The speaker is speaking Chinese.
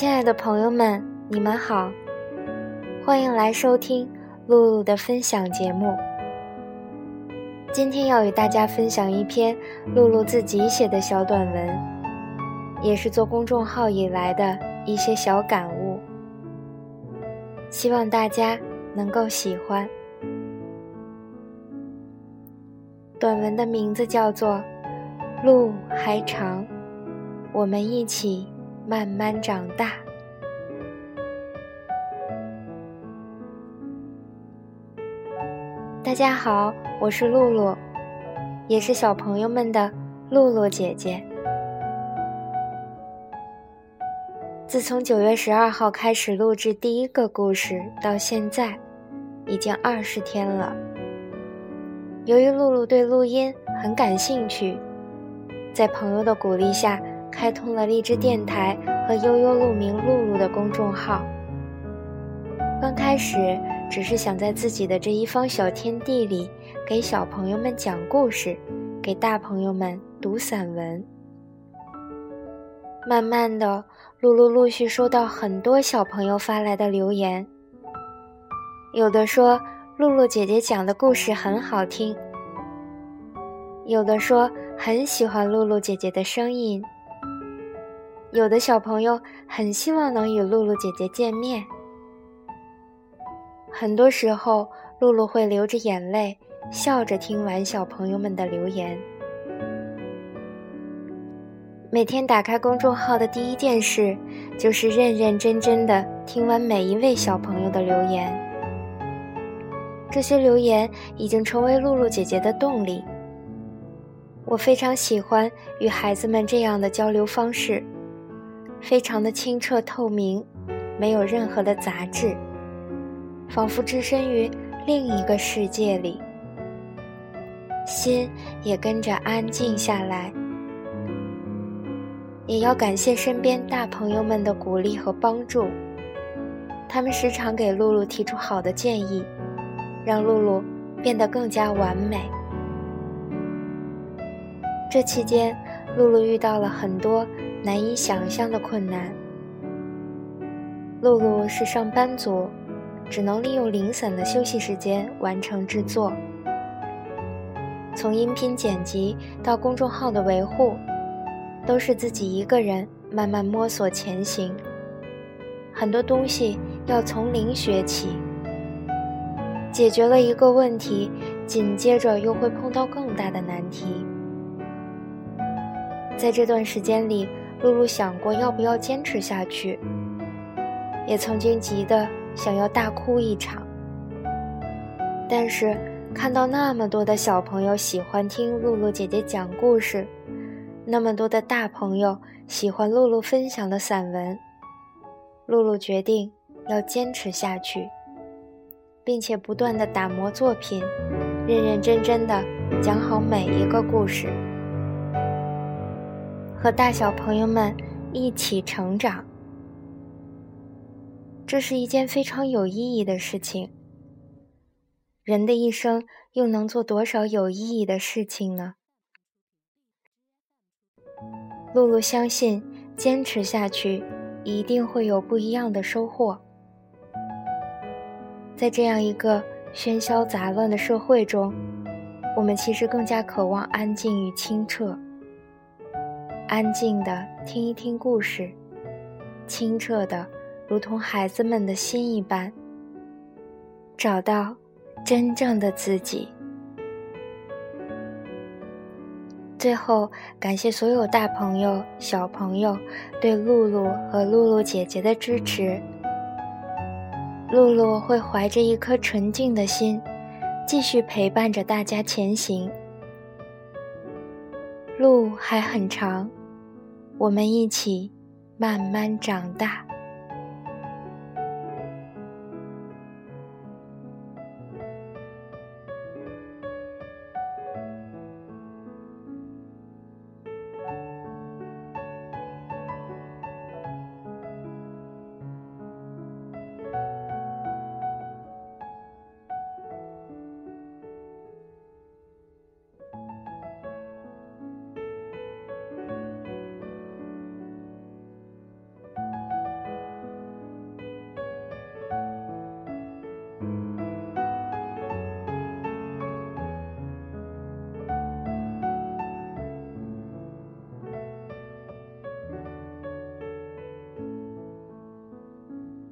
亲爱的朋友们，你们好，欢迎来收听露露的分享节目。今天要与大家分享一篇露露自己写的小短文，也是做公众号以来的一些小感悟，希望大家能够喜欢。短文的名字叫做《路还长，我们一起》。慢慢长大。大家好，我是露露，也是小朋友们的露露姐姐。自从九月十二号开始录制第一个故事到现在，已经二十天了。由于露露对录音很感兴趣，在朋友的鼓励下。开通了荔枝电台和悠悠鹿鸣露露的公众号。刚开始只是想在自己的这一方小天地里给小朋友们讲故事，给大朋友们读散文。慢慢的，露露陆续收到很多小朋友发来的留言，有的说露露姐姐讲的故事很好听，有的说很喜欢露露姐姐的声音。有的小朋友很希望能与露露姐姐见面，很多时候露露会流着眼泪，笑着听完小朋友们的留言。每天打开公众号的第一件事，就是认认真真的听完每一位小朋友的留言。这些留言已经成为露露姐姐的动力。我非常喜欢与孩子们这样的交流方式。非常的清澈透明，没有任何的杂质，仿佛置身于另一个世界里，心也跟着安静下来。也要感谢身边大朋友们的鼓励和帮助，他们时常给露露提出好的建议，让露露变得更加完美。这期间，露露遇到了很多。难以想象的困难。露露是上班族，只能利用零散的休息时间完成制作。从音频剪辑到公众号的维护，都是自己一个人慢慢摸索前行。很多东西要从零学起，解决了一个问题，紧接着又会碰到更大的难题。在这段时间里。露露想过要不要坚持下去，也曾经急得想要大哭一场。但是看到那么多的小朋友喜欢听露露姐姐讲故事，那么多的大朋友喜欢露露分享的散文，露露决定要坚持下去，并且不断的打磨作品，认认真真的讲好每一个故事。和大小朋友们一起成长，这是一件非常有意义的事情。人的一生又能做多少有意义的事情呢？露露相信，坚持下去一定会有不一样的收获。在这样一个喧嚣杂乱的社会中，我们其实更加渴望安静与清澈。安静的听一听故事，清澈的如同孩子们的心一般，找到真正的自己。最后，感谢所有大朋友、小朋友对露露和露露姐姐的支持。露露会怀着一颗纯净的心，继续陪伴着大家前行。路还很长。我们一起慢慢长大。